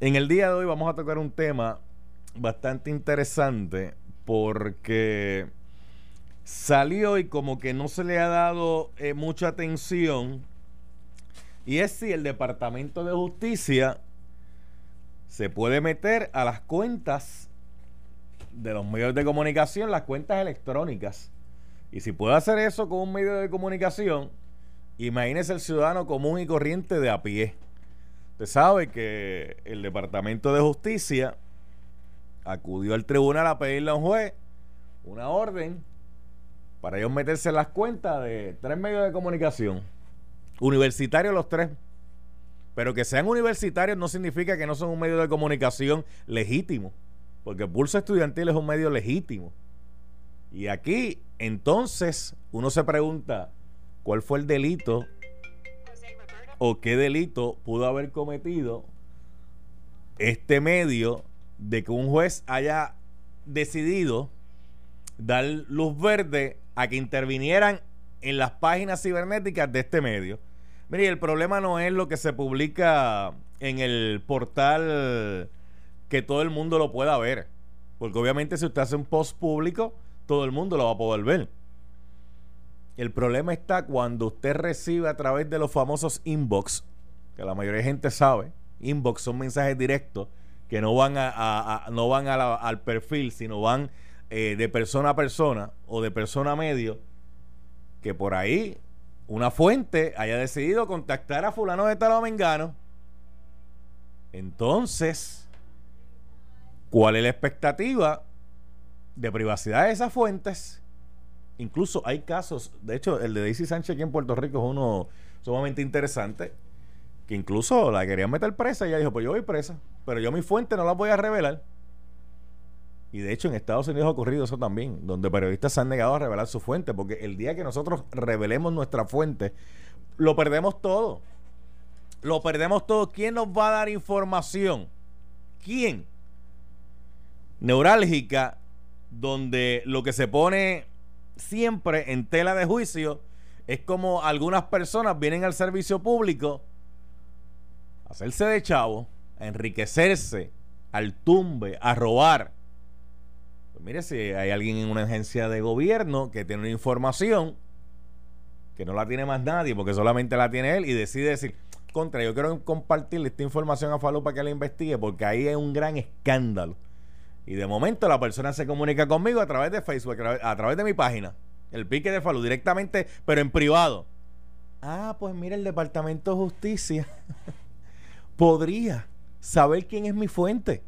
En el día de hoy vamos a tocar un tema bastante interesante porque salió y como que no se le ha dado eh, mucha atención y es si el Departamento de Justicia se puede meter a las cuentas de los medios de comunicación, las cuentas electrónicas. Y si puede hacer eso con un medio de comunicación, imagínese el ciudadano común y corriente de a pie Usted sabe que el Departamento de Justicia acudió al tribunal a pedirle a un juez una orden para ellos meterse en las cuentas de tres medios de comunicación. Universitarios los tres. Pero que sean universitarios no significa que no son un medio de comunicación legítimo. Porque Pulso Estudiantil es un medio legítimo. Y aquí, entonces, uno se pregunta, ¿cuál fue el delito o qué delito pudo haber cometido este medio de que un juez haya decidido dar luz verde a que intervinieran en las páginas cibernéticas de este medio. Mire, el problema no es lo que se publica en el portal que todo el mundo lo pueda ver. Porque obviamente si usted hace un post público, todo el mundo lo va a poder ver. El problema está cuando usted recibe a través de los famosos inbox, que la mayoría de gente sabe, inbox son mensajes directos que no van a, no van al perfil, sino van eh, de persona a persona o de persona a medio, que por ahí una fuente haya decidido contactar a fulano de tal o mengano. Entonces, ¿cuál es la expectativa de privacidad de esas fuentes? Incluso hay casos, de hecho, el de Daisy Sánchez aquí en Puerto Rico es uno sumamente interesante, que incluso la querían meter presa y ella dijo, pues yo voy presa, pero yo mi fuente no la voy a revelar. Y de hecho en Estados Unidos ha ocurrido eso también, donde periodistas se han negado a revelar su fuente, porque el día que nosotros revelemos nuestra fuente, lo perdemos todo. Lo perdemos todo. ¿Quién nos va a dar información? ¿Quién? Neurálgica, donde lo que se pone siempre en tela de juicio es como algunas personas vienen al servicio público a hacerse de chavo, a enriquecerse, al tumbe, a robar. Pues mire, si hay alguien en una agencia de gobierno que tiene una información que no la tiene más nadie porque solamente la tiene él y decide decir, contra, yo quiero compartirle esta información a Falú para que la investigue porque ahí hay un gran escándalo y de momento la persona se comunica conmigo a través de Facebook, a través de mi página, el pique de Falú, directamente, pero en privado. Ah, pues mira, el Departamento de Justicia podría saber quién es mi fuente.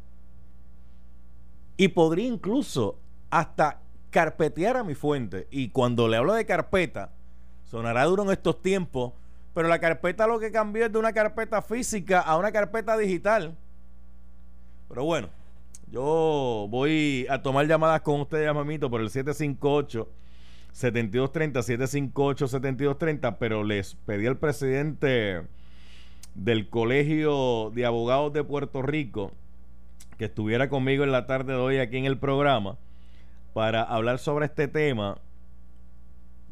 Y podría incluso hasta carpetear a mi fuente. Y cuando le hablo de carpeta, sonará duro en estos tiempos, pero la carpeta lo que cambió es de una carpeta física a una carpeta digital. Pero bueno, yo voy a tomar llamadas con ustedes, mamito, por el 758 7230 758 7230, pero les pedí al presidente del Colegio de Abogados de Puerto Rico que estuviera conmigo en la tarde de hoy aquí en el programa para hablar sobre este tema,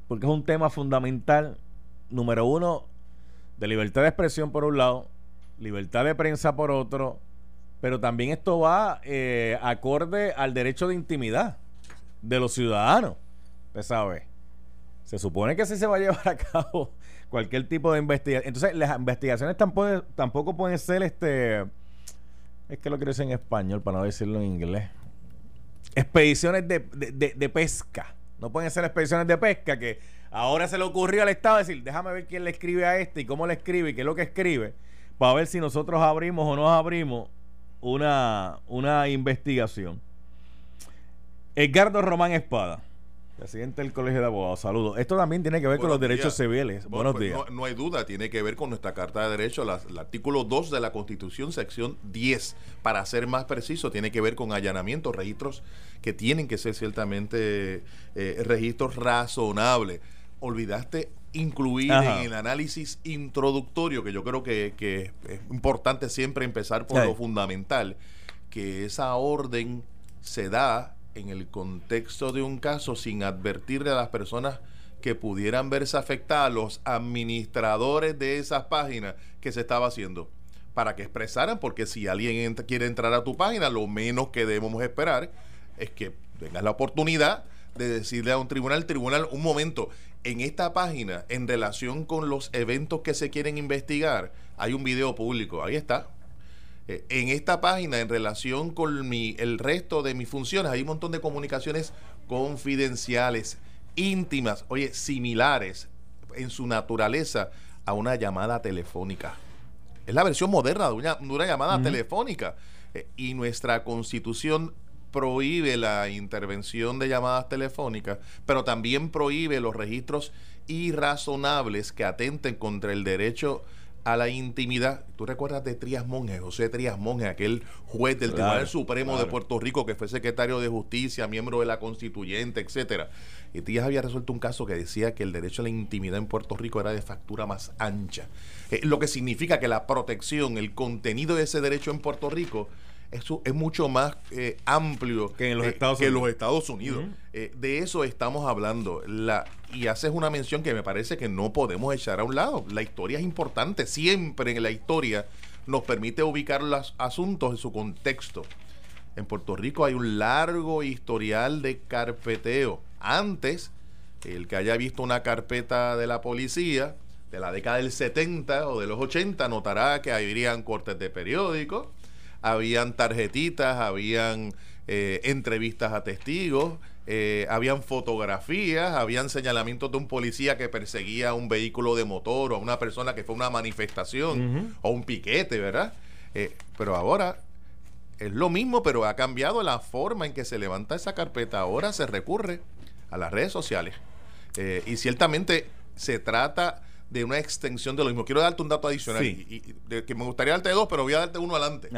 porque es un tema fundamental, número uno, de libertad de expresión por un lado, libertad de prensa por otro, pero también esto va eh, acorde al derecho de intimidad de los ciudadanos. Usted sabe. Se supone que sí se va a llevar a cabo cualquier tipo de investigación. Entonces, las investigaciones tampoco, tampoco pueden ser este. Es que lo quiero decir en español para no decirlo en inglés. Expediciones de, de pesca. No pueden ser expediciones de pesca que ahora se le ocurrió al Estado decir, déjame ver quién le escribe a este y cómo le escribe y qué es lo que escribe, para ver si nosotros abrimos o no abrimos una, una investigación. Edgardo Román Espada, presidente del Colegio de Abogados, saludos. Esto también tiene que ver con los derechos civiles. Buenos pues, días. No, hay duda, tiene que ver con nuestra Carta de Derechos, el artículo 2 de la Constitución, sección 10. Para ser más preciso, tiene que ver con allanamientos, registros que tienen que ser ciertamente eh, registros razonables. Olvidaste incluir en el análisis introductorio, que yo creo que, es importante siempre empezar por lo fundamental, que esa orden se da en el contexto de un caso sin advertirle a las personas que pudieran verse afectadas, los administradores de esas páginas que se estaba haciendo. para que expresaran, porque si alguien quiere entrar a tu página, lo menos que debemos esperar es que tengas la oportunidad de decirle a un tribunal, tribunal, un momento, en esta página, en relación con los eventos que se quieren investigar, hay un video público, ahí está. Eh, en esta página, en relación con mi, el resto de mis funciones, hay un montón de comunicaciones confidenciales, íntimas, oye, similares en su naturaleza a una llamada telefónica. Es la versión moderna de una, llamada telefónica. Eh, y nuestra constitución prohíbe la intervención de llamadas telefónicas, pero también prohíbe los registros irrazonables que atenten contra el derecho a la intimidad. Tú recuerdas de Trías Monge, José Trías Monge, aquel juez del Tribunal Supremo de Puerto Rico que fue secretario de Justicia, miembro de la Constituyente, etcétera. Y Trías había resuelto un caso que decía que el derecho a la intimidad en Puerto Rico era de factura más ancha. Eh, lo que significa que la protección, el contenido de ese derecho en Puerto Rico eso es mucho más eh, amplio que en los Estados Unidos. Los Estados Unidos. Eh, de eso estamos hablando. La, y haces una mención que me parece que no podemos echar a un lado. La historia es importante. Siempre en la historia nos permite ubicar los asuntos en su contexto. En Puerto Rico hay un largo historial de carpeteo. Antes, el que haya visto una carpeta de la policía de la década del 70 o de los 80 notará que habrían cortes de periódicos, habían tarjetitas, habían eh, entrevistas a testigos, eh, habían fotografías, habían señalamientos de un policía que perseguía un vehículo de motor o a una persona que fue a una manifestación o un piquete, ¿verdad? Eh, pero ahora es lo mismo, pero ha cambiado la forma en que se levanta esa carpeta. Ahora se recurre a las redes sociales. y ciertamente se trata de una extensión de lo mismo. Quiero darte un dato adicional, y, que me gustaría darte dos, pero voy a darte uno adelante.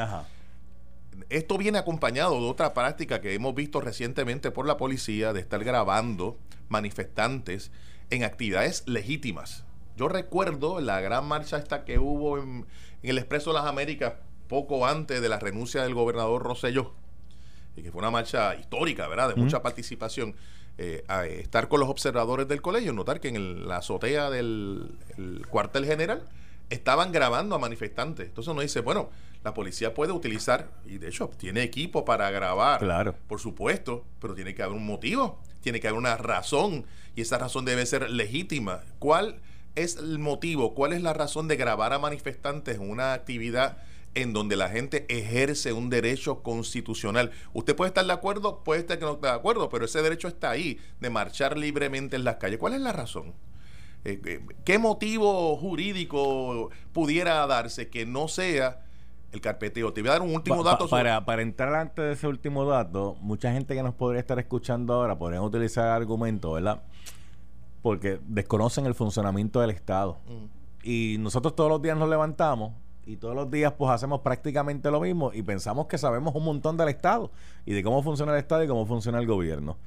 Esto viene acompañado de otra práctica que hemos visto recientemente por la policía de estar grabando manifestantes en actividades legítimas. Yo recuerdo la gran marcha esta que hubo en, el Expreso de las Américas poco antes de la renuncia del gobernador Rosselló, y que fue una marcha histórica, ¿verdad? De mucha participación. Eh, a estar con los observadores del colegio, notar que en la azotea del cuartel general estaban grabando a manifestantes. Entonces uno dice, bueno, la policía puede utilizar, y de hecho tiene equipo para grabar, claro. por supuesto, pero tiene que haber un motivo, tiene que haber una razón, y esa razón debe ser legítima. ¿Cuál es el motivo? ¿Cuál es la razón de grabar a manifestantes en una actividad en donde la gente ejerce un derecho constitucional. Usted puede estar de acuerdo, puede estar que no esté de acuerdo, pero ese derecho está ahí, de marchar libremente en las calles. ¿Cuál es la razón? Eh, eh, ¿Qué motivo jurídico pudiera darse que no sea el carpeteo? Te voy a dar un último dato. para, para entrar antes de ese último dato, mucha gente que nos podría estar escuchando ahora podrían utilizar argumentos, ¿verdad? Porque desconocen el funcionamiento del Estado. Y nosotros todos los días nos levantamos y todos los días pues hacemos prácticamente lo mismo y pensamos que sabemos un montón del Estado y de cómo funciona el Estado y cómo funciona el gobierno.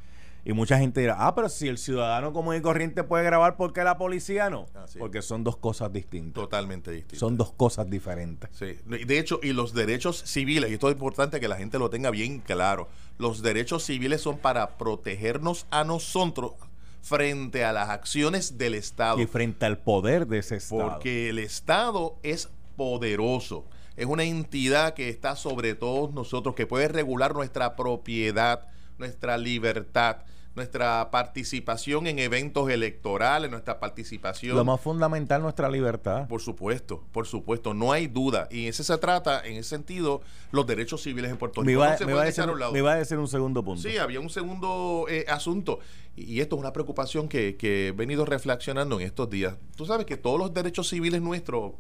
Y mucha gente dirá, ah, pero si el ciudadano común y corriente puede grabar, ¿por qué la policía no? Porque son dos cosas distintas. Totalmente distintas. Son dos cosas diferentes. Sí. De hecho, y los derechos civiles, y esto es importante que la gente lo tenga bien claro, los derechos civiles son para protegernos a nosotros frente a las acciones del Estado. Y frente al poder de ese Estado. Porque el Estado es poderoso. Es una entidad que está sobre todos nosotros, que puede regular nuestra propiedad, nuestra libertad, nuestra participación en eventos electorales, nuestra participación. Lo más fundamental, nuestra libertad. Por supuesto, por supuesto, no hay duda. Y ese se trata, en ese sentido, los derechos civiles en Puerto Rico. Me iba, a, decir, me a decir un segundo punto. Sí, había un segundo eh, asunto. Y, esto es una preocupación que, que he venido reflexionando en estos días. Tú sabes que todos los derechos civiles nuestros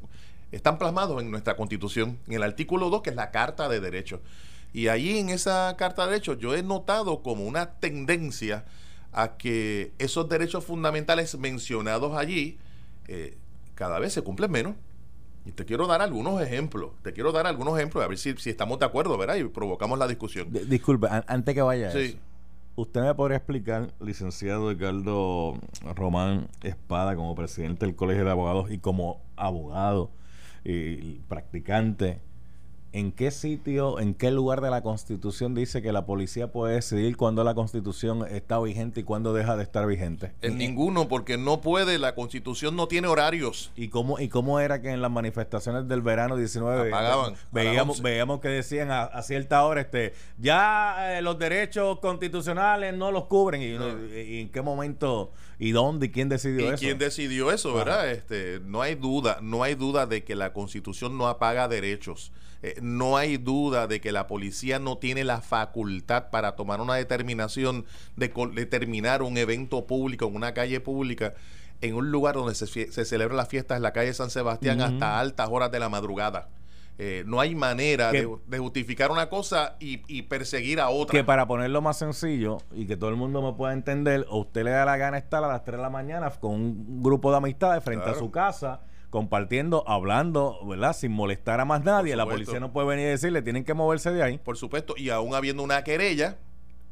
están plasmados en nuestra constitución, en el artículo 2, que es la Carta de Derechos. Y ahí en esa Carta de Derechos yo he notado como una tendencia a que esos derechos fundamentales mencionados allí eh, cada vez se cumplen menos. Y te quiero dar algunos ejemplos, te quiero dar algunos ejemplos, a ver si, si estamos de acuerdo, ¿verdad? Y provocamos la discusión. disculpe, antes que vaya sí. ¿usted me podría explicar, licenciado Ricardo Román Espada, como presidente del Colegio de Abogados y como abogado, y practicante, ¿en qué sitio, en qué lugar de la Constitución dice que la policía puede decidir cuándo la Constitución está vigente y cuándo deja de estar vigente? En ninguno, porque no puede, la Constitución no tiene horarios. ¿Y cómo, y cómo era que en las manifestaciones del verano 19 Apagaban, veíamos, veíamos que decían a, cierta hora, este, ya eh, los derechos constitucionales no los cubren? Y, en qué momento, y dónde, y quién decidió ¿Y eso? ¿Quién decidió eso, verdad? Este, no hay duda, no hay duda de que la Constitución no apaga derechos. Eh, no hay duda de que la policía no tiene la facultad para tomar una determinación de determinar un evento público en una calle pública en un lugar donde se, se celebran las fiestas en la calle San Sebastián hasta altas horas de la madrugada. Eh, no hay manera de, justificar una cosa y, perseguir a otra. Que para ponerlo más sencillo y que todo el mundo me pueda entender, o usted le da la gana estar a las 3 de la mañana con un grupo de amistades frente a su casa compartiendo, hablando, ¿verdad? Sin molestar a más nadie. La policía no puede venir y decirle, tienen que moverse de ahí. Por supuesto, y aún habiendo una querella,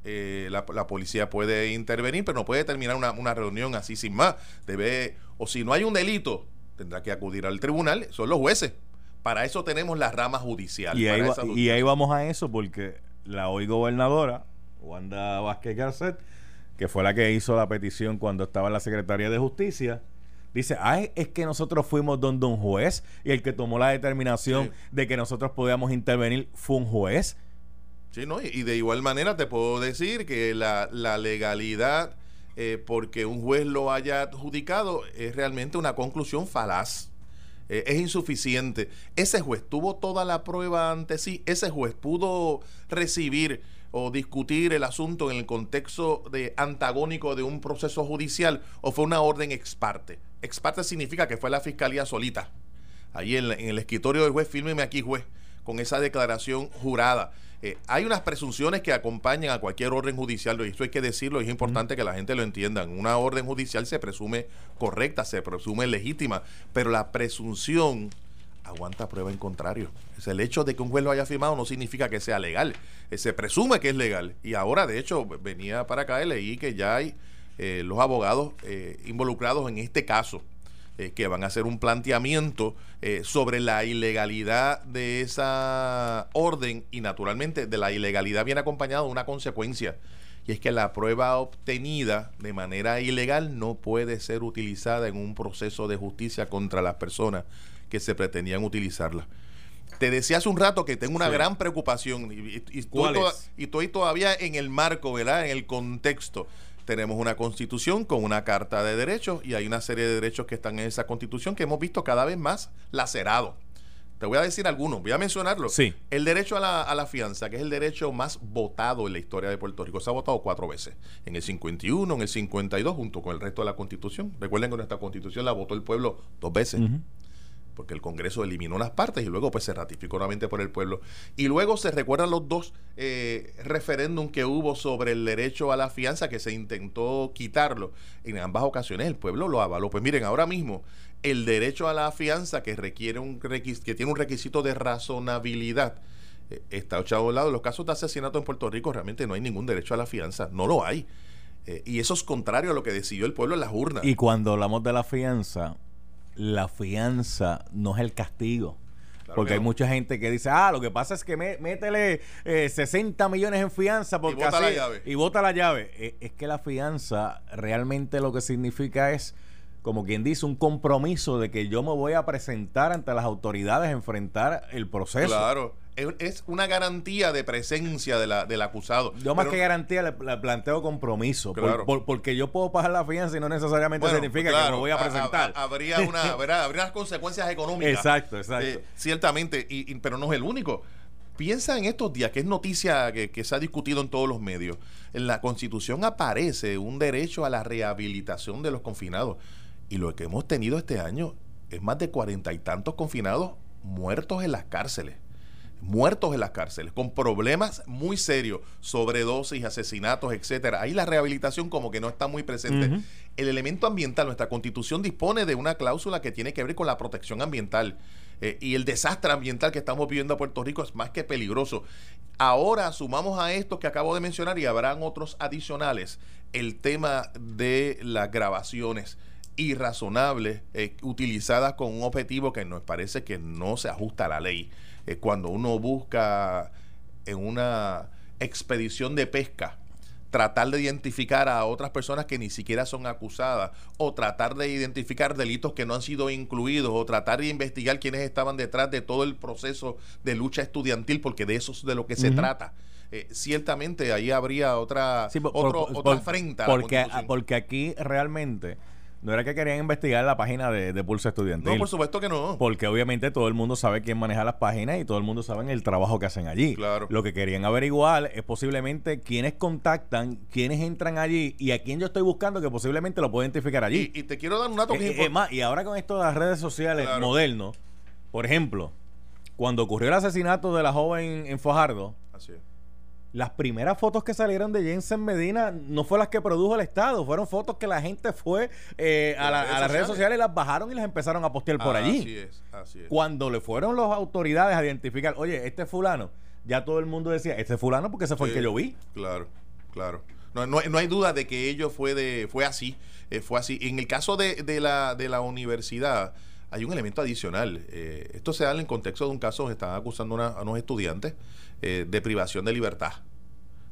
eh, la, policía puede intervenir, pero no puede terminar una, una, reunión así sin más. Debe, o si no hay un delito, tendrá que acudir al tribunal, son los jueces. Para eso tenemos la rama judicial. Y, ahí, y ahí vamos a eso, porque la hoy gobernadora, Wanda Vázquez Garcet, que fue la que hizo la petición cuando estaba en la Secretaría de Justicia, dice, ay, es que nosotros fuimos donde un juez y el que tomó la determinación de que nosotros podíamos intervenir fue un juez. Sí, ¿no? Y de igual manera te puedo decir que la, legalidad, eh, porque un juez lo haya adjudicado, es realmente una conclusión falaz. Eh, es insuficiente. Ese juez tuvo toda la prueba ante sí. Ese juez pudo recibir o discutir el asunto en el contexto de antagónico de un proceso judicial o fue una orden ex parte. Ex parte significa que fue la fiscalía solita. Ahí en, el escritorio del juez, fírmeme aquí, juez, con esa declaración jurada. Eh, hay unas presunciones que acompañan a cualquier orden judicial, y esto hay que decirlo, y es importante que la gente lo entienda. Una orden judicial se presume correcta, se presume legítima, pero la presunción aguanta prueba en contrario. Es el hecho de que un juez lo haya firmado no significa que sea legal. Eh, se presume que es legal. Y ahora, de hecho, venía para acá y leí que ya hay eh, los abogados eh, involucrados en este caso. Que van a hacer un planteamiento sobre la ilegalidad de esa orden y naturalmente de la ilegalidad viene acompañado de una consecuencia y es que la prueba obtenida de manera ilegal no puede ser utilizada en un proceso de justicia contra las personas que se pretendían utilizarla. Te decía hace un rato que tengo una gran preocupación y, y, estoy todavía en el marco, ¿verdad? En el contexto. Tenemos una constitución con una carta de derechos y hay una serie de derechos que están en esa constitución que hemos visto cada vez más lacerados. Te voy a decir algunos, voy a mencionarlo. Sí. El derecho a la, a la, fianza, que es el derecho más votado en la historia de Puerto Rico. Se ha votado cuatro veces. En el 51, en el 52, junto con el resto de la constitución. Recuerden que nuestra constitución la votó el pueblo dos veces porque el Congreso eliminó unas partes y luego pues se ratificó nuevamente por el pueblo. Y luego se recuerdan los dos eh, referéndum que hubo sobre el derecho a la fianza que se intentó quitarlo. En ambas ocasiones el pueblo lo avaló. Pues miren, ahora mismo el derecho a la fianza que requiere un que tiene un requisito de razonabilidad eh, está echado a un lado. Los casos de asesinato en Puerto Rico realmente no hay ningún derecho a la fianza, no lo hay. Eh, y eso es contrario a lo que decidió el pueblo en las urnas. Y cuando hablamos de la fianza, la fianza no es el castigo. porque hay mucha gente que dice, ah, lo que pasa es que métele 60 eh, millones en fianza porque y bota la llave. Y bota la llave. Eh, es que la fianza realmente lo que significa es como quien dice, un compromiso de que yo me voy a presentar ante las autoridades a enfrentar el proceso. Claro. Es una garantía de presencia de la, del acusado. Yo más que garantía le, planteo compromiso. porque yo puedo pagar la fianza y no necesariamente significa que me voy a presentar. habría, una, habría unas consecuencias económicas. Exacto, exacto. Eh, ciertamente, y, pero no es el único. Piensa en estos días, que es noticia que, que se ha discutido en todos los medios. En la Constitución aparece un derecho a la rehabilitación de los confinados. Y lo que hemos tenido este año es más de cuarenta y tantos confinados muertos en las cárceles. Muertos en las cárceles, con problemas muy serios, sobredosis, asesinatos, etcétera. Ahí la rehabilitación como que no está muy presente. El elemento ambiental, nuestra constitución dispone de una cláusula que tiene que ver con la protección ambiental. Eh, y el desastre ambiental que estamos viviendo en Puerto Rico es más que peligroso. Ahora sumamos a estos que acabo de mencionar y habrán otros adicionales el tema de las grabaciones irrazonables eh, utilizadas con un objetivo que nos parece que no se ajusta a la ley. Eh, cuando uno busca en una expedición de pesca, tratar de identificar a otras personas que ni siquiera son acusadas o tratar de identificar delitos que no han sido incluidos o tratar de investigar quiénes estaban detrás de todo el proceso de lucha estudiantil porque de eso es de lo que se trata. Eh, ciertamente ahí habría otra, otra afrenta. Porque, porque aquí realmente no era que querían investigar la página de, Pulso Estudiantil. No, por supuesto que no. Porque obviamente todo el mundo sabe quién maneja las páginas y todo el mundo sabe el trabajo que hacen allí. Claro. Lo que querían averiguar es posiblemente quiénes contactan, quiénes entran allí y a quién yo estoy buscando que posiblemente lo puedo identificar allí. Y, te quiero dar un dato que eh, Y ahora con esto de las redes sociales modernos, por ejemplo, cuando ocurrió el asesinato de la joven en Fajardo, Así es las primeras fotos que salieron de Jensen Medina no fue las que produjo el Estado, fueron fotos que la gente fue eh, a, las redes sociales, las bajaron y las empezaron a postear por allí. Así es, así es. Cuando le fueron las autoridades a identificar, oye, este fulano, ya todo el mundo decía, este fulano porque ese fue el que yo vi. Claro, claro. No, no, hay duda de que ello fue de fue así, eh, fue así. En el caso de, de, la, de la universidad, hay un elemento adicional. Eh, esto se da en el contexto de un caso que están acusando a unos estudiantes eh, de privación de libertad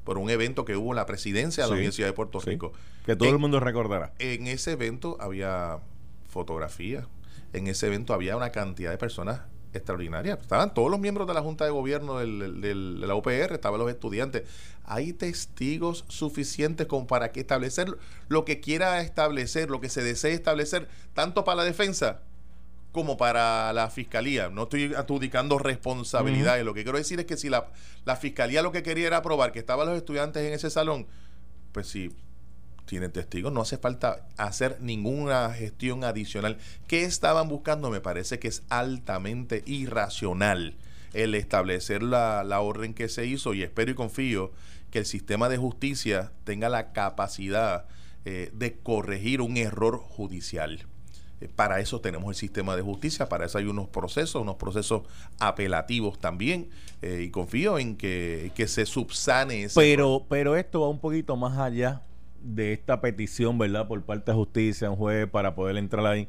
por un evento que hubo en la presidencia de la Universidad de Puerto Rico. Que todo el mundo recordará. En ese evento había fotografías, en ese evento había una cantidad de personas extraordinarias. Estaban todos los miembros de la Junta de Gobierno del, de la UPR, estaban los estudiantes. Hay testigos suficientes como para que establecer lo que quiera establecer, lo que se desee establecer, tanto para la defensa como para la fiscalía. No estoy adjudicando responsabilidades. Lo que quiero decir es que si la, la, fiscalía lo que quería era probar que estaban los estudiantes en ese salón, pues si tienen testigos, no hace falta hacer ninguna gestión adicional. ¿Qué estaban buscando? Me parece que es altamente irracional el establecer la, la orden que se hizo y espero y confío que el sistema de justicia tenga la capacidad eh, de corregir un error judicial. Eh, para eso tenemos el sistema de justicia, para eso hay unos procesos, unos procesos apelativos también, eh, y confío en que, se subsane ese. Pero, pero esto va un poquito más allá de esta petición, ¿verdad?, por parte de justicia, un juez, para poder entrar ahí.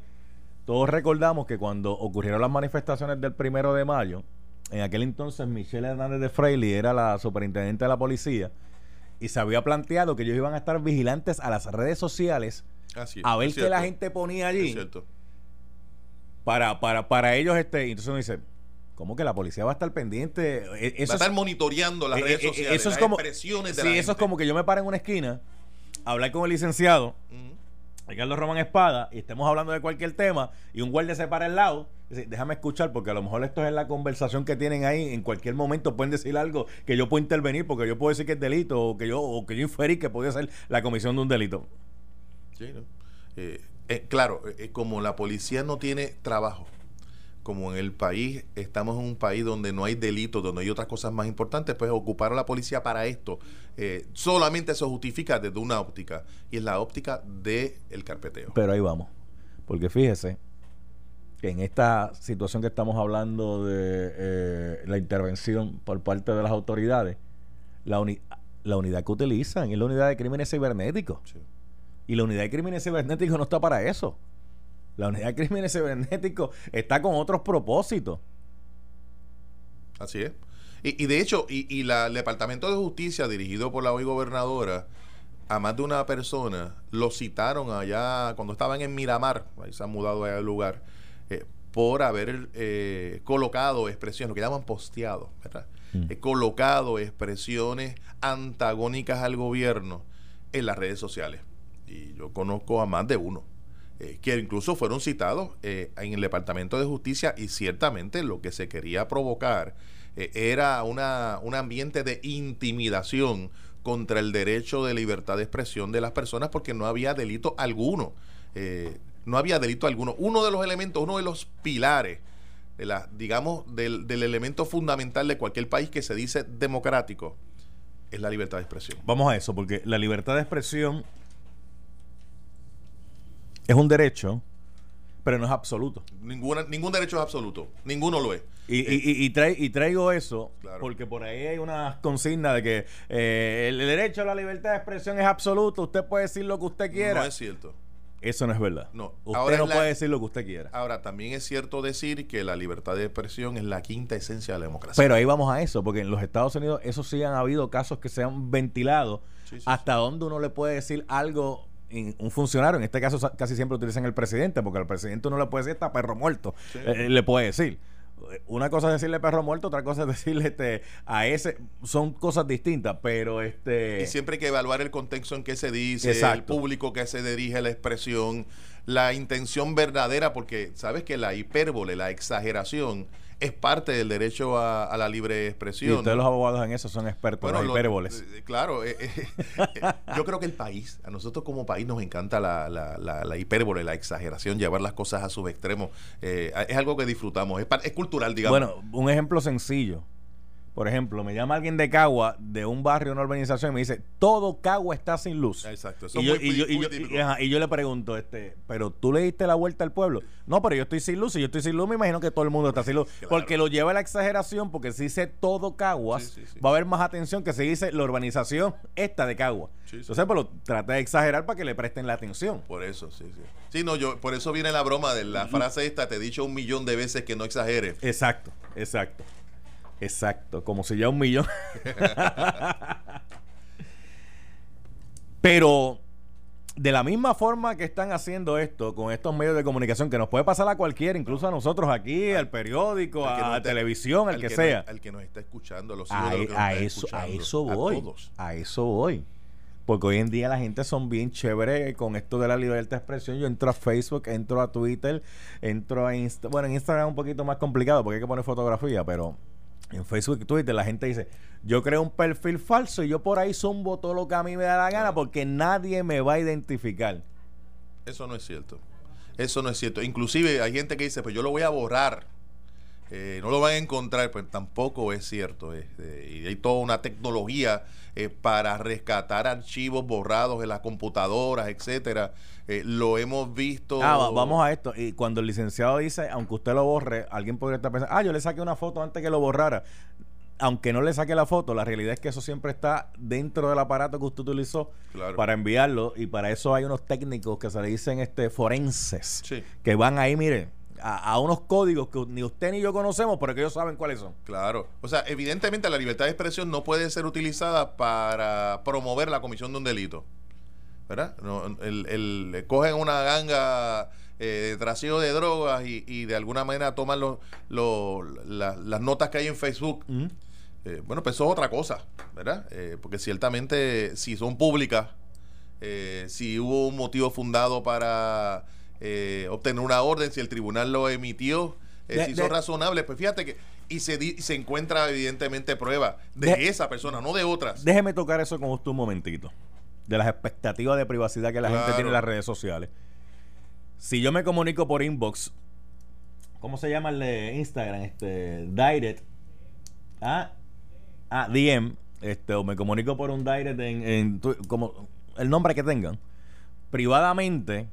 Todos recordamos que cuando ocurrieron las manifestaciones del primero de mayo, en aquel entonces Michelle Hernández de Freily era la superintendente de la policía y se había planteado que ellos iban a estar vigilantes a las redes sociales a ver qué la gente ponía allí. Para, para, para ellos, este, entonces uno dice, ¿cómo que la policía va a estar pendiente? E, eso va a estar monitoreando las e, redes e, sociales, eso es como, Sí, eso es como que yo me paro en una esquina, hablar con el licenciado, Ricardo Román Espada, y estemos hablando de cualquier tema, y un guardia se para al lado, dice, déjame escuchar, porque a lo mejor esto es la conversación que tienen ahí, en cualquier momento pueden decir algo que yo puedo intervenir, porque yo puedo decir que es delito, o que yo, o que yo inferí que podía ser la comisión de un delito. Eh, eh, claro, eh, como la policía no tiene trabajo, como en el país estamos en un país donde no hay delitos, donde hay otras cosas más importantes, pues ocupar a la policía para esto solamente se justifica desde una óptica y es la óptica del el carpeteo. Pero ahí vamos, porque fíjese que en esta situación que estamos hablando de la intervención por parte de las autoridades, la, la unidad que utilizan es la unidad de crímenes cibernéticos. Sí. Y la unidad de crímenes cibernéticos no está para eso. La unidad de crímenes cibernéticos está con otros propósitos. Así es. Y, de hecho, y, y la, el Departamento de Justicia, dirigido por la hoy gobernadora, a más de una persona, lo citaron allá cuando estaban en Miramar, ahí se han mudado allá al lugar, eh, por haber eh, colocado expresiones, lo que llaman posteado, ¿verdad? Mm. Eh, colocado expresiones antagónicas al gobierno en las redes sociales y yo conozco a más de uno, eh, que incluso fueron citados eh, en el Departamento de Justicia y ciertamente lo que se quería provocar eh, era una, un ambiente de intimidación contra el derecho de libertad de expresión de las personas porque no había delito alguno. no había delito alguno. Uno de los elementos, uno de los pilares, de la, digamos, del, del elemento fundamental de cualquier país que se dice democrático, es la libertad de expresión. Vamos a eso, porque la libertad de expresión es un derecho, pero no es absoluto. Ninguna, ningún derecho es absoluto. Ninguno lo es. Y, y, y, traigo eso porque por ahí hay una consigna de que eh, el derecho a la libertad de expresión es absoluto. Usted puede decir lo que usted quiera. No es cierto. Eso no es verdad. No. Usted Ahora no la- puede decir lo que usted quiera. Ahora, también es cierto decir que la libertad de expresión es la quinta esencia de la democracia. Pero ahí vamos a eso, porque en los Estados Unidos, eso sí han habido casos que se han ventilado. Sí, sí, hasta dónde uno le puede decir algo un funcionario. En este caso, casi siempre utilizan el presidente, porque al presidente uno le puede decir está perro muerto. Sí. Eh, eh, le puede decir. Una cosa es decirle perro muerto, otra cosa es decirle este, a ese. Son cosas distintas, pero este. Y siempre hay que evaluar el contexto en que se dice, el público que se dirige la expresión, la intención verdadera, porque sabes que la hipérbole, la exageración, es parte del derecho a, a la libre Y expresión. ustedes los abogados en eso son expertos lo- hipérboles. eh, claro, eh, eh, eh, yo creo que el país, a nosotros como país nos encanta la, la, la, la hipérbole, la exageración, llevar las cosas a sus extremos. Eh, es algo que disfrutamos, es cultural, digamos. Bueno, un ejemplo sencillo. Por ejemplo, me llama alguien de Cagua, de un barrio, una urbanización, y me dice, todo Cagua está sin luz. Exacto, eso Y es yo, muy- y, yo, y muy yo- y- ajá, y yo le pregunto, este, pero tú le diste la vuelta al pueblo. No, pero yo estoy sin luz. Si yo estoy sin luz, me imagino que todo el mundo está sin luz. Claro. Porque lo lleva a la exageración, porque si dice todo Caguas, Sí, sí, sí. va a haber más atención que si dice la urbanización esta de Cagua. Entonces, pues lo trata de exagerar para que le presten la atención. Por eso, sí, sí. Sí, no, yo, por eso viene la broma de la frase esta, te he dicho un millón de veces que no exageres. Exacto, exacto. Exacto, como si ya un millón. Pero de la misma forma que están haciendo esto con estos medios de comunicación, que nos puede pasar a cualquiera, incluso a nosotros aquí, al periódico, Al a la televisión, al, al que, sea. al que nos está escuchando, a los hijos A, de los que nos a eso, a eso a voy. todos. A eso voy. Porque hoy en día la gente son bien chévere con esto de la libertad de expresión. Yo entro a Facebook, entro a Twitter, entro a Instagram. Bueno, en Instagram es un poquito más complicado porque hay que poner fotografía, pero en Facebook y Twitter la gente dice, yo creo un perfil falso y yo por ahí zumbo todo lo que a mí me da la gana porque nadie me va a identificar. Eso no es cierto. Eso no es cierto. Inclusive hay gente que dice, pues yo lo voy a borrar. Eh, no lo van a encontrar, pues tampoco es cierto. este, y hay toda una tecnología eh, para rescatar archivos borrados en las computadoras, etcétera. Eh, lo hemos visto. Ah, va- vamos a esto. Y cuando el licenciado dice, aunque usted lo borre, alguien podría estar pensando, ah, yo le saqué una foto antes que lo borrara. Aunque no le saque la foto, la realidad es que eso siempre está dentro del aparato que usted utilizó Claro. para enviarlo. Y para eso hay unos técnicos que se le dicen este forenses, Sí. que van ahí, mire, a, a unos códigos que ni usted ni yo conocemos, pero que ellos saben cuáles son. Claro. O sea, evidentemente la libertad de expresión no puede ser utilizada para promover la comisión de un delito. ¿Verdad? No, el, el- cogen una ganga eh, de trasiego de drogas y, y de alguna manera toman los, los- la- las notas que hay en Facebook. Eh, bueno, pues eso es otra cosa, ¿verdad? Eh, porque ciertamente si son públicas, si hubo un motivo fundado para eh, obtener una orden, si el tribunal lo emitió, eh, De- si son razonables, pues fíjate que y se, di- se encuentra evidentemente prueba de, De- esa persona, no de otras. Déjeme tocar eso con usted un momentito. De las expectativas de privacidad que la gente tiene en las redes sociales. Si yo me comunico por inbox, ¿cómo se llama el de Instagram? Este, direct. Ah, ah DM. Este, o me comunico por un direct en, en tu- como el nombre que tengan. Privadamente,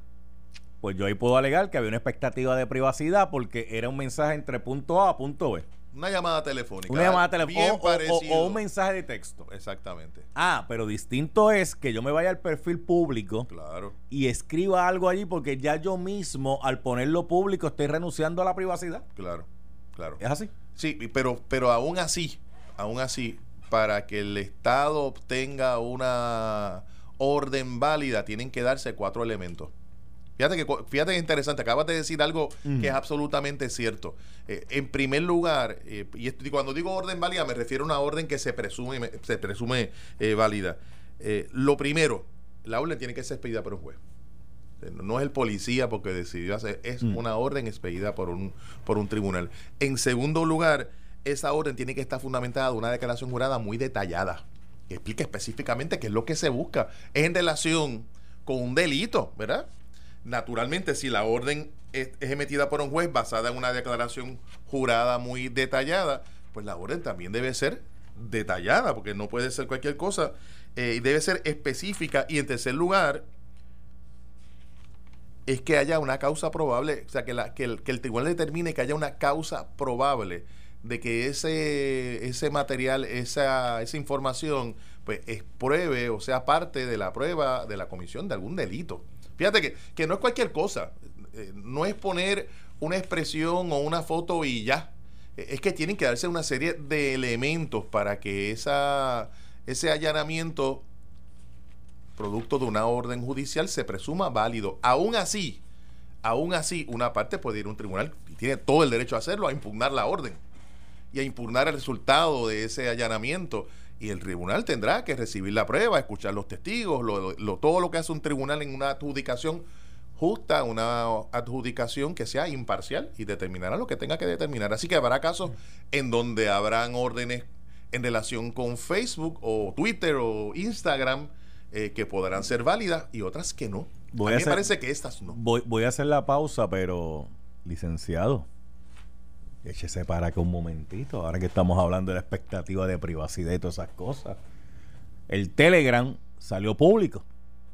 pues yo ahí puedo alegar que había una expectativa de privacidad porque era un mensaje entre punto A a punto B. Una llamada telefónica. Una llamada telefónica o un mensaje de texto. Exactamente. Ah, pero distinto es que yo me vaya al perfil público Claro. y escriba algo allí porque ya yo mismo al ponerlo público estoy renunciando a la privacidad. Claro. Claro. ¿Es así? Sí, pero, pero aún así, aún así, para que el Estado obtenga una orden válida, tienen que darse cuatro elementos. Fíjate que, fíjate que interesante, acabas de decir algo que es absolutamente cierto. Eh, en primer lugar, eh, y esto- y cuando digo orden válida, me refiero a una orden que se presume, se presume eh, válida. Lo primero, la orden tiene que ser expedida por un juez. No es el policía porque decidió hacer, es Mm. una orden expedida por un, por un tribunal. En segundo lugar, esa orden tiene que estar fundamentada en una declaración jurada muy detallada, que explique específicamente qué es lo que se busca. Es en relación con un delito, ¿verdad? Naturalmente, si la orden es, emitida por un juez basada en una declaración jurada muy detallada, pues la orden también debe ser detallada, porque no puede ser cualquier cosa, eh, y debe ser específica. Y en tercer lugar, es que haya una causa probable, o sea, que, la, que, el, que el tribunal determine que haya una causa probable de que ese, ese material, esa, esa información, pues es pruebe o sea parte de la prueba de la comisión de algún delito. Fíjate que, que no es cualquier cosa. Eh, no es poner una expresión o una foto y ya. Eh, es que tienen que darse una serie de elementos para que esa, ese allanamiento, producto de una orden judicial, se presuma válido. Aún así, aún así, una parte puede ir a un tribunal y tiene todo el derecho a hacerlo, a impugnar la orden y a impugnar el resultado de ese allanamiento. Y el tribunal tendrá que recibir la prueba, escuchar los testigos, lo, todo lo que hace un tribunal en una adjudicación justa, una adjudicación que sea imparcial y determinará lo que tenga que determinar. Así que habrá casos en donde habrán órdenes en relación con Facebook o Twitter o Instagram eh, que podrán ser válidas y otras que no. a, mí me parece que estas no. Voy, voy a hacer la pausa, pero licenciado, Échese para acá un momentito, ahora que estamos hablando de la expectativa de privacidad y todas esas cosas. El Telegram salió público.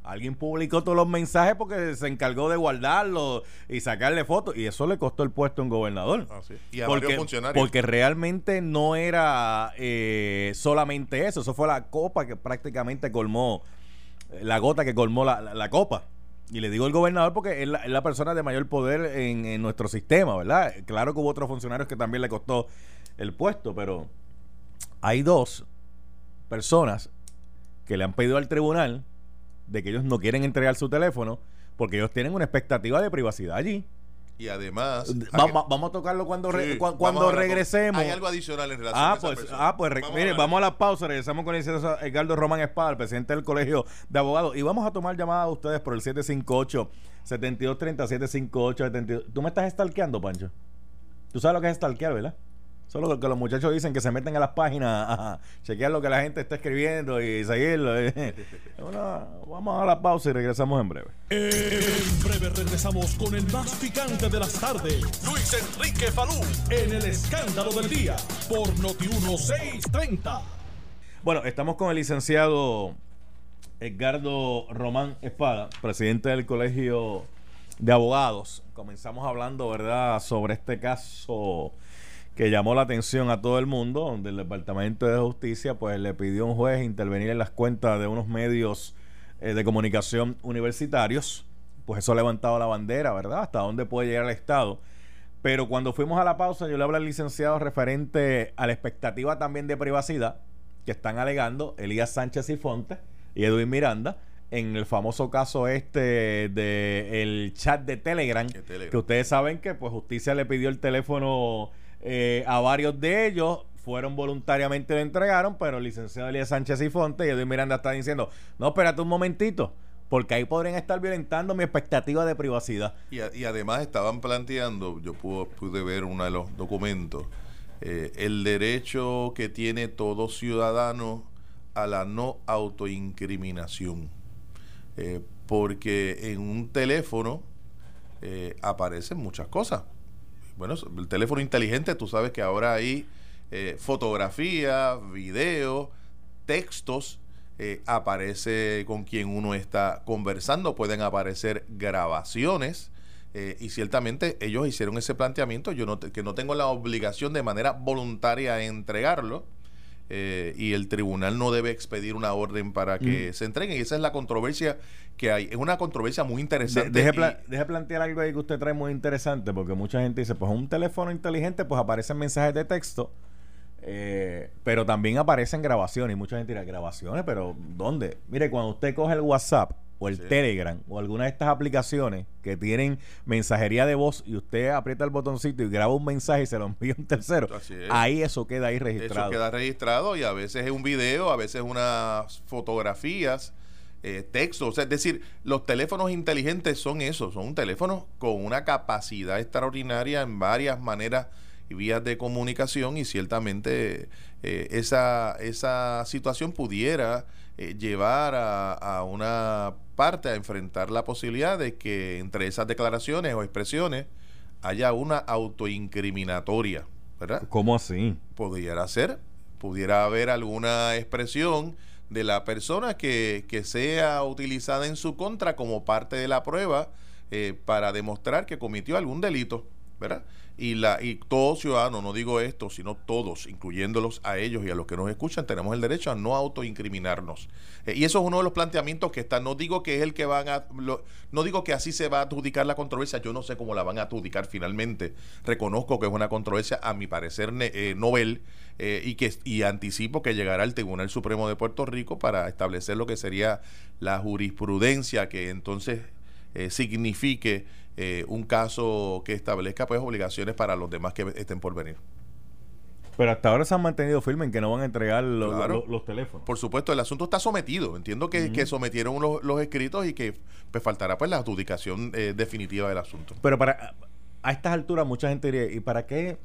Alguien publicó todos los mensajes porque se encargó de guardarlos y sacarle fotos. Y eso le costó el puesto a un gobernador. Ah, y a porque, funcionarios. Porque realmente no era eh, solamente eso. Eso fue la copa que prácticamente colmó, la gota que colmó la copa. Y le digo el gobernador porque es la, persona de mayor poder en, nuestro sistema, ¿verdad? Claro que hubo otros funcionarios que también le costó el puesto, pero hay dos personas que le han pedido al tribunal de que ellos no quieren entregar su teléfono porque ellos tienen una expectativa de privacidad allí. Y además. vamos a tocarlo cuando, cuando regresemos. Hay algo adicional en relación ah, a pues, Ah, pues vamos mire, a vamos a la pausa. Regresamos con el licenciado Edgardo Román Espada, el presidente del Colegio de Abogados. Y vamos a tomar llamadas de ustedes por el 758-7230, 758-72. ¿Tú me estás stalkeando, Pancho? ¿Tú sabes lo que es stalkear, verdad? Solo que los muchachos dicen que se meten a las páginas a chequear lo que la gente está escribiendo y seguirlo. vamos a la pausa y regresamos en breve. En breve regresamos con el más picante de las tardes. Luis Enrique Falú en el escándalo del día por Noti 1630. Bueno, estamos con el licenciado Edgardo Román Espada, presidente del Colegio de Abogados. Comenzamos hablando, ¿verdad?, sobre este caso que llamó la atención a todo el mundo, donde el Departamento de Justicia pues le pidió a un juez intervenir en las cuentas de unos medios eh, de comunicación universitarios. Pues eso ha levantado la bandera, ¿verdad? Hasta dónde puede llegar el Estado. Pero cuando fuimos a la pausa, yo le hablé al licenciado referente a la expectativa también de privacidad que están alegando Elías Sánchez y Fonte y Edwin Miranda en el famoso caso este de el chat de Telegram, Telegram, que ustedes saben que pues justicia le pidió el teléfono eh, a varios de ellos fueron voluntariamente lo entregaron, pero el licenciado Elías Sánchez y Fonte y Edwin Miranda está diciendo, no, espérate un momentito, porque ahí podrían estar violentando mi expectativa de privacidad. Y, además estaban planteando, yo pude, ver uno de los documentos, eh, el derecho que tiene todo ciudadano a la no autoincriminación. Eh, porque en un teléfono aparecen muchas cosas bueno, el teléfono inteligente, tú sabes que ahora hay eh, fotografía, video, textos, eh, aparece con quien uno está conversando, pueden aparecer grabaciones. Eh, y ciertamente ellos hicieron ese planteamiento, yo no, que no tengo la obligación de manera voluntaria entregarlo, eh, y el tribunal no debe expedir una orden para que se entreguen. Y esa es la controversia que hay. Es una controversia muy interesante. deje, plantear algo ahí que usted trae muy interesante, porque mucha gente dice, pues un teléfono inteligente, pues aparecen mensajes de texto, eh, pero también aparecen grabaciones. Y mucha gente dirá, grabaciones, pero ¿dónde? Mire, cuando usted coge el WhatsApp, o el Telegram o alguna de estas aplicaciones que tienen mensajería de voz y usted aprieta el botoncito y graba un mensaje y se lo envía a un tercero, ahí eso queda ahí registrado. Eso queda registrado y a veces es un video, a veces unas fotografías, eh, textos. es decir, los teléfonos inteligentes son eso, son un teléfono con una capacidad extraordinaria en varias maneras y vías de comunicación y ciertamente eh, esa, esa situación pudiera eh, llevar a, una parte a enfrentar la posibilidad de que entre esas declaraciones o expresiones haya una autoincriminatoria, ¿verdad? ¿Cómo así? Pudiera ser, pudiera haber alguna expresión de la persona que, que sea utilizada en su contra como parte de la prueba eh, para demostrar que cometió algún delito. ¿verdad? Y, la, y todo ciudadano, no digo esto, sino todos, incluyéndolos a ellos y a los que nos escuchan, tenemos el derecho a no autoincriminarnos. Eh, y eso es uno de los planteamientos que está. No digo que es el que van a. no digo que así se va a adjudicar la controversia. Yo no sé cómo la van a adjudicar finalmente. Reconozco que es una controversia, a mi parecer, eh, novel. Eh, y que y anticipo que llegará al Tribunal Supremo de Puerto Rico para establecer lo que sería la jurisprudencia que entonces signifique eh, un caso que establezca pues obligaciones para los demás que estén por venir. Pero hasta ahora se han mantenido firmes en que no van a entregar los teléfonos. Por supuesto, el asunto está sometido. Entiendo que, sometieron los, escritos y que pues, faltará pues la adjudicación eh, definitiva del asunto. Pero para a estas alturas mucha gente diría, ¿y para qué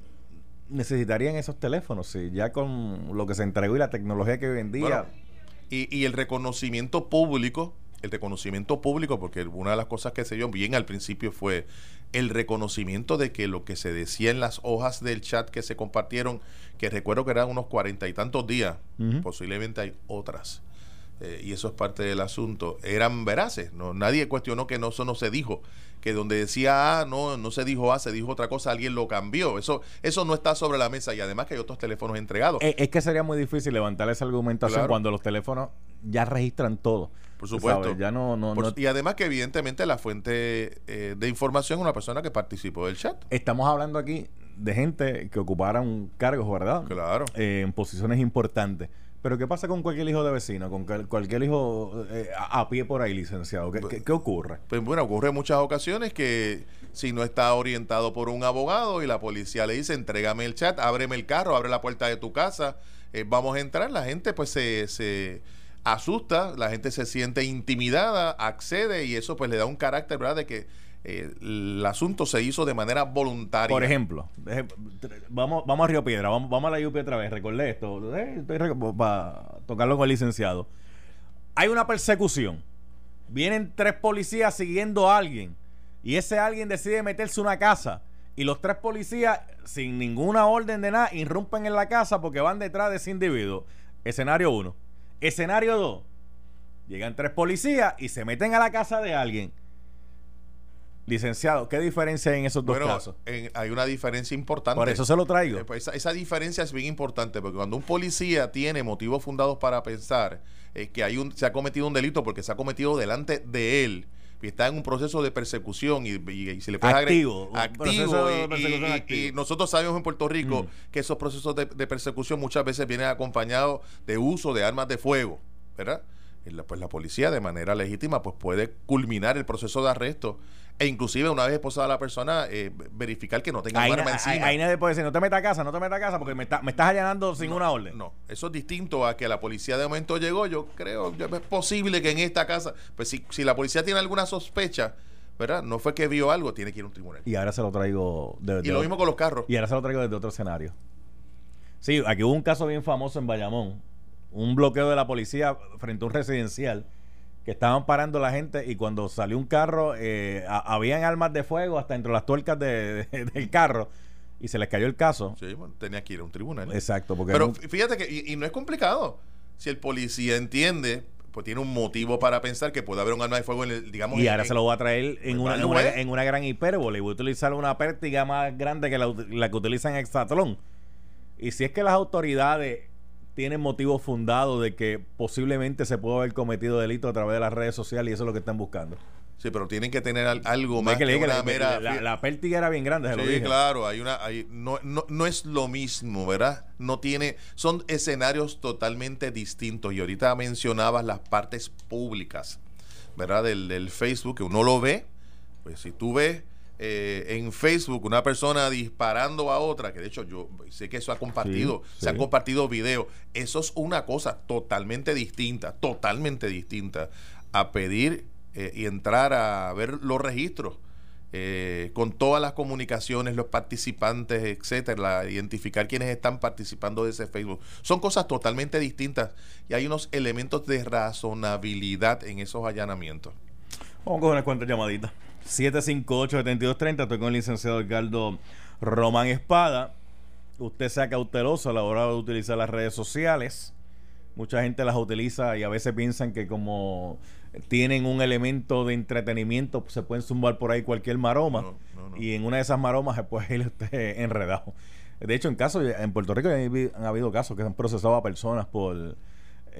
necesitarían esos teléfonos? Si ya con lo que se entregó y la tecnología que hoy en día... y, y el reconocimiento público el reconocimiento público, porque una de las cosas que se dio bien al principio fue el reconocimiento de que lo que se decía en las hojas del chat que se compartieron, que recuerdo que eran unos cuarenta y tantos días, posiblemente hay otras, eh, y eso es parte del asunto, eran veraces, no, nadie cuestionó que no, eso no se dijo, que donde decía A, no, no se dijo A, se dijo otra cosa, alguien lo cambió, eso, eso no está sobre la mesa y además que hay otros teléfonos entregados. Es, que sería muy difícil levantar esa argumentación cuando los teléfonos ya registran todo. Por supuesto. Ya no, no, Y además que evidentemente la fuente eh, de información es una persona que participó del chat. Estamos hablando aquí de gente que ocuparan cargos, ¿verdad? Claro. Eh, en posiciones importantes. Pero ¿qué pasa con cualquier hijo de vecino? Con cualquier hijo eh, a, pie por ahí, licenciado. ¿Qué, qué, ocurre? Pues bueno, ocurre en muchas ocasiones que si no está orientado por un abogado y la policía le dice, entrégame el chat, ábreme el carro, abre la puerta de tu casa, vamos a entrar, la gente pues se, se asusta, la gente se siente intimidada, accede y eso pues le da un carácter, ¿verdad? De que eh, el asunto se hizo de manera voluntaria. Por ejemplo, vamos, vamos a Río Piedra, vamos, vamos a la UP otra vez, recordé esto, eh, para tocarlo con el licenciado. Hay una persecución, vienen tres policías siguiendo a alguien y ese alguien decide meterse una casa y los tres policías, sin ninguna orden de nada, irrumpen en la casa porque van detrás de ese individuo. Escenario 1 Escenario 2. Llegan tres policías y se meten a la casa de alguien. Licenciado, ¿qué diferencia hay en esos dos casos? hay una diferencia importante. Por eso se lo traigo. Eh, pues esa, diferencia es bien importante, porque cuando un policía tiene motivos fundados para pensar eh, que hay un, se ha cometido un delito porque se ha cometido delante de él, está en un proceso de persecución y, se le puede activo, activo, y, nosotros sabemos en Puerto Rico mm. que esos procesos de, persecución muchas veces vienen acompañados de uso de armas de fuego, ¿verdad? pues la policía de manera legítima pues puede culminar el proceso de arresto e inclusive una vez esposada la persona eh, verificar que no tenga ahí, arma encima. Ahí, nadie puede decir, no te metas a casa, no te metas a casa porque me, estás allanando sin una orden. No, eso es distinto a que la policía de momento llegó. Yo creo, es posible que en esta casa, pues si, si la policía tiene alguna sospecha, ¿verdad? No fue que vio algo, tiene que ir a un tribunal. Y ahora se lo traigo de, Y lo mismo con los carros. Y ahora se lo traigo desde otro escenario. Sí, aquí hubo un caso bien famoso en Bayamón. Un bloqueo de la policía frente a un residencial que estaban parando la gente y cuando salió un carro, eh, habían armas de fuego hasta entre las tuercas de, del carro y se les cayó el caso. Sí, bueno, tenía que ir a un tribunal. Exacto. Porque Pero fíjate que, y, no es complicado. Si el policía entiende, pues tiene un motivo para pensar que puede haber un arma de fuego en el, digamos. Y ahora se lo va a traer en, pues una, en, una, gran hipérbole. Y voy a utilizar una pértiga más grande que la, la que utilizan en Exatlón. Y si es que las autoridades tienen motivo fundado de que posiblemente se pudo haber cometido delito a través de las redes sociales y eso es lo que están buscando. Sí, pero tienen que tener algo más que, una la, mera... La, pértiga era bien grande, se sí, claro, hay una... Hay, no, no, no es lo mismo, ¿verdad? No tiene... Son escenarios totalmente distintos y ahorita mencionabas las partes públicas, ¿verdad? Del, del Facebook, que uno lo ve, pues si tú ves eh, en Facebook una persona disparando a otra, que de hecho yo sé que eso ha compartido, se han compartido videos, eso es una cosa totalmente distinta, totalmente distinta a pedir eh, y entrar a ver los registros. Eh, con todas las comunicaciones, los participantes, etcétera, identificar quienes están participando de ese Facebook. Son cosas totalmente distintas y hay unos elementos de razonabilidad en esos allanamientos. Vamos con una cuenta llamadita. 758-7230. Estoy con el licenciado Edgardo Román Espada. Usted sea cauteloso a la hora de utilizar las redes sociales. Mucha gente las utiliza y a veces piensan que como tienen un elemento de entretenimiento, pues se pueden zumbar por ahí cualquier maroma. No, no, no. Y en una de esas maromas se puede ir usted enredado. De hecho, en casos, en Puerto Rico han, han habido casos que han procesado a personas por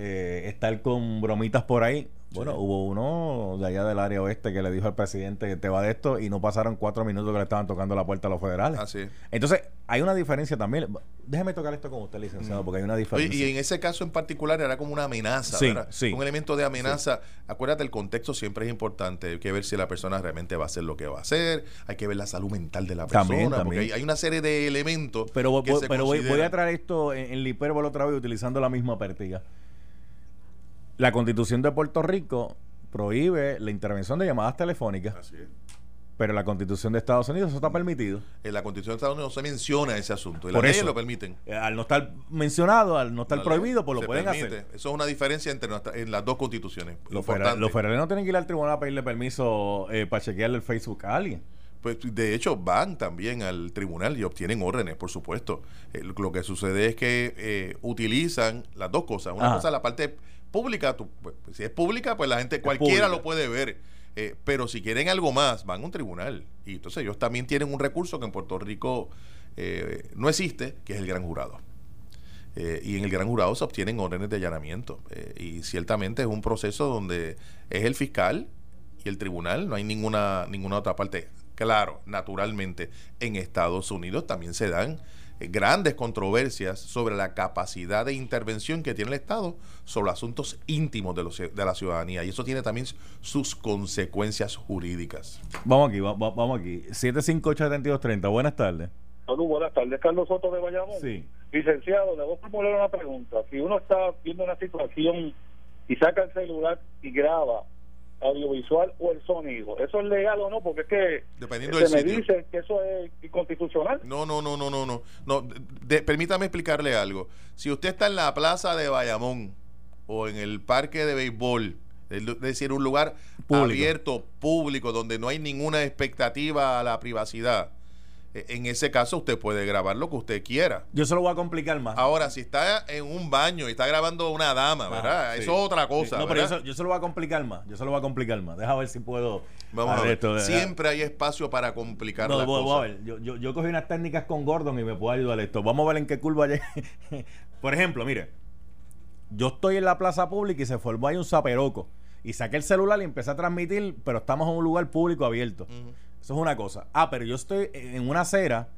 eh, estar con bromitas por ahí. Bueno, Sí. hubo uno de allá del área oeste que le dijo al presidente que te va de esto y no pasaron cuatro minutos que le estaban tocando la puerta a los federales. Así es. Entonces, hay una diferencia también. Déjeme tocar esto con usted, licenciado, porque hay una diferencia. y en ese caso en particular era como una amenaza, Sí, ¿verdad? sí. Un elemento de amenaza. Acuérdate, el contexto siempre es importante. Hay que ver si la persona realmente va a hacer lo que va a hacer. Hay que ver la salud mental de la persona. También, Porque también. hay, hay una serie de elementos. Pero, voy- se pero voy, voy a traer esto en, en la hipérbole otra vez utilizando la misma pertiga. La constitución de Puerto Rico prohíbe la intervención de llamadas telefónicas, Así es. pero la constitución de Estados Unidos eso está permitido. En la Constitución de Estados Unidos no se menciona ese asunto. Y Por las leyes eso. lo permiten. Eh, Al no estar mencionado, al no estar La prohibido, pues lo pueden permite. hacer. Eso es una diferencia entre nuestra- en las dos constituciones. Los, federales, los federales no tienen que ir al tribunal a pedirle permiso eh, para chequearle el Facebook a alguien. Pues de hecho van también al tribunal y obtienen órdenes, por supuesto. Eh, lo- que sucede es que eh, utilizan las dos cosas. Una Ajá. cosa la parte pública, tú, pues, si es pública, pues la gente cualquiera lo puede ver. Eh, pero si quieren algo más, van a un tribunal. Y entonces ellos también tienen un recurso que en Puerto Rico eh, no existe, que es el gran jurado. Eh, y en el gran jurado se obtienen órdenes de allanamiento. Y ciertamente es un proceso donde es el fiscal y el tribunal, no hay ninguna, ninguna otra parte. Claro, naturalmente, en Estados Unidos también se dan grandes controversias sobre la capacidad de intervención que tiene el Estado sobre asuntos íntimos de, los, de la ciudadanía. Y eso tiene también sus consecuencias jurídicas. Vamos aquí, va- va- vamos aquí. 758-7230, buenas tardes. Salud, buenas tardes. Carlos Soto de Bayamón. Sí. Licenciado, le voy a formular una pregunta. Si uno está viendo una situación y saca el celular y graba audiovisual o el sonido, ¿eso es legal o no? Porque es que Dependiendo se del me sitio. dice que eso es inconstitucional. No, no, no, no, no, no. no de- de- permítame explicarle algo. Si usted está en la plaza de Bayamón o en el parque de béisbol, es decir, un lugar Público. abierto, público, donde no hay ninguna expectativa a la privacidad, en ese caso usted puede grabar lo que usted quiera. Yo se lo voy a complicar más. Ahora, si está en un baño y está grabando una dama, ¿verdad? Ah, sí. Eso es otra cosa. Sí, No, pero yo ¿verdad? se, yo se lo voy a complicar más. Yo se lo voy a complicar más. Deja ver si puedo. Vamos a ver. esto. Siempre hay espacio para complicar No, las voy, voy a ver. Yo, yo, yo cogí unas técnicas con Gordon y me puedo ayudar a esto. Vamos a ver en qué curva. Por ejemplo, mire. Yo estoy en la plaza pública y se formó ahí un zaperoco. Y saqué el celular y empecé a transmitir, pero estamos en un lugar público abierto. Eso es una cosa. Ah, pero yo estoy en una acera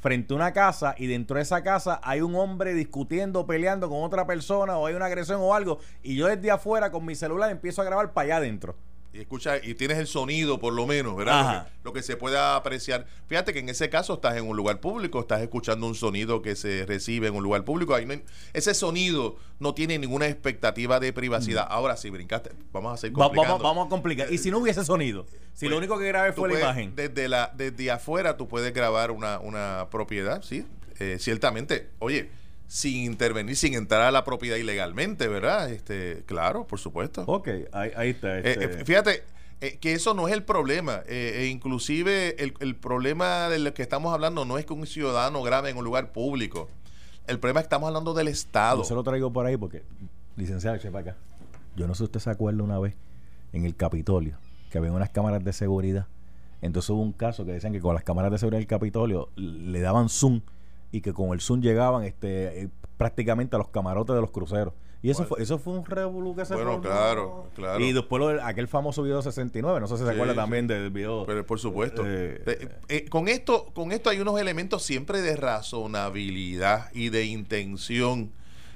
frente a una casa y dentro de esa casa hay un hombre discutiendo, peleando con otra persona o hay una agresión o algo y yo desde afuera con mi celular empiezo a grabar para allá adentro. Y escucha y tienes el sonido por lo menos, ¿verdad? Lo que, lo que se pueda apreciar. Fíjate que en ese caso estás en un lugar público, estás escuchando un sonido que se recibe en un lugar público. Ahí no hay- ese sonido no tiene ninguna expectativa de privacidad. Ahora si brincaste, vamos a Mm. Va- vamos, vamos a complicar. Y si no hubiese sonido, si Pues, lo único que grabé fue la imagen. Desde, la, desde afuera tú puedes grabar una, una propiedad, sí. Eh, ciertamente, oye, sin intervenir, sin entrar a la propiedad ilegalmente, ¿verdad? Este, claro, por supuesto. Ok, ahí, ahí está. Eh, este. eh, fíjate eh, que eso no es el problema. eh, e inclusive el, el problema del que estamos hablando no es que un ciudadano grabe en un lugar público. El problema es que estamos hablando del Estado. Yo se lo traigo por ahí porque, licenciado, chepa acá. Yo no sé si usted se acuerda una vez en el Capitolio que había unas cámaras de seguridad. Entonces hubo un caso que decían que con las cámaras de seguridad del Capitolio le daban zoom y que con el zoom llegaban este eh, prácticamente a los camarotes de los cruceros. Y eso fue eso fue un revolú que se Bueno, formó. claro, claro. Y después lo aquel famoso video 69, no sé si se Sí, acuerda sí. también del video. Pero por supuesto. Eh, Eh, eh, con esto, con esto hay unos elementos siempre de razonabilidad y de intención.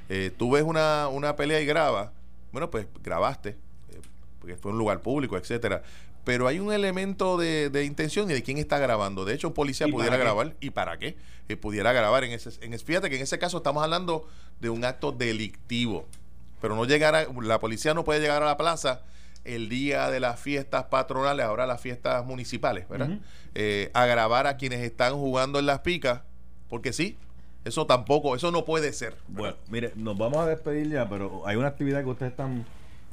Eh, tú ves una, una pelea y grabas, bueno, pues grabaste, eh, porque fue un lugar público, etcétera. Pero hay un elemento de, de intención y de quién está grabando. De hecho, un policía ¿Y pudiera grabar. ¿Y para qué? Eh, pudiera grabar en ese, en Fíjate que en ese caso estamos hablando de un acto delictivo. Pero no llegar a, la policía no puede llegar a la plaza el día de las fiestas patronales, ahora las fiestas municipales, ¿verdad? Eh, a grabar a quienes están jugando en las picas, porque sí, eso tampoco, eso no puede ser. ¿verdad? Bueno, mire, nos vamos a despedir ya, pero hay una actividad que ustedes están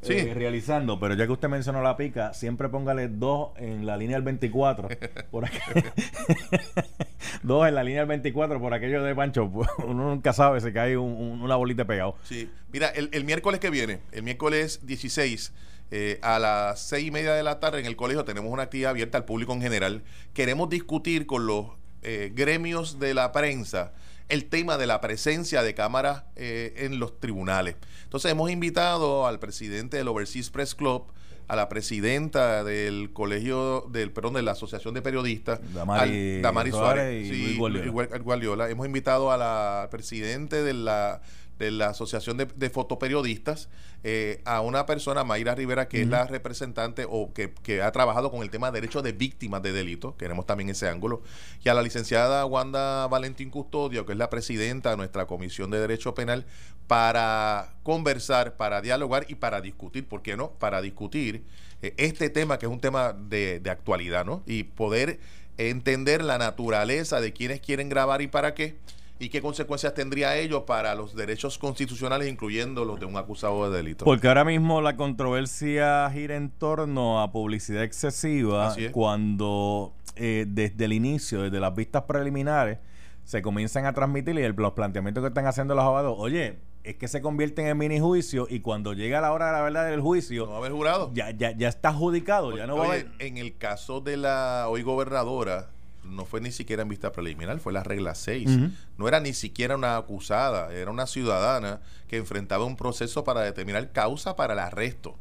Sí. eh, realizando, pero ya que usted mencionó la pica, siempre póngale dos en la línea del 24, por, dos en la línea del 24 por aquello de Pancho. pues, Uno nunca sabe si cae un- un- una bolita pegado. Sí, mira, el, el miércoles que viene, el miércoles 16, eh, a las seis y media de la tarde en el colegio tenemos una actividad abierta al público en general. Queremos discutir con los eh, gremios de la prensa el tema de la presencia de cámaras eh, en los tribunales. Entonces hemos invitado al presidente del Overseas Press Club, a la presidenta del colegio, del perdón, de la Asociación de Periodistas, Damari al- Damari Suárez Suárez, y sí, Luis Guardiola. Luis Guar- Guardiola. Hemos invitado a la presidente de la de la Asociación de, de Fotoperiodistas, eh, a una persona, Mayra Rivera, que es la representante o que, que ha trabajado con el tema de derechos de víctimas de delitos, queremos también ese ángulo, y a la licenciada Wanda Valentín Custodio, que es la presidenta de nuestra Comisión de Derecho Penal, para conversar, para dialogar y para discutir, ¿por qué no? Para discutir eh, este tema que es un tema de, de actualidad, ¿no? Y poder entender la naturaleza de quienes quieren grabar y para qué y qué consecuencias tendría ello para los derechos constitucionales, incluyendo los de un acusado de delito. Porque ahora mismo la controversia gira en torno a publicidad excesiva cuando eh, desde el inicio, desde las vistas preliminares, se comienzan a transmitir y el- los planteamientos que están haciendo los abogados, oye, es que se convierten en mini juicio y cuando llega la hora de la verdad del juicio, ¿No va a haber jurado? ya, ya, ya está adjudicado, ya no va a Oye, haber... En el caso de la hoy gobernadora, no fue ni siquiera en vista preliminar, fue la regla 6. Ujú. No era ni siquiera una acusada, era una ciudadana que enfrentaba un proceso para determinar causa para el arresto.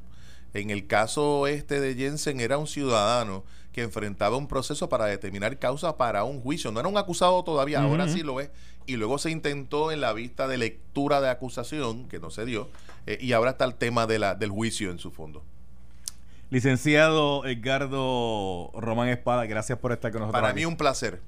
En el caso este de Jensen era un ciudadano que enfrentaba un proceso para determinar causa para un juicio. No era un acusado todavía, ahora sí lo es. Y luego se intentó en la vista de lectura de acusación, que no se dio, eh, y ahora está el tema de la, del juicio en su fondo. Licenciado Edgardo Román Espada, gracias por estar con nosotros. Para aquí. mí un placer.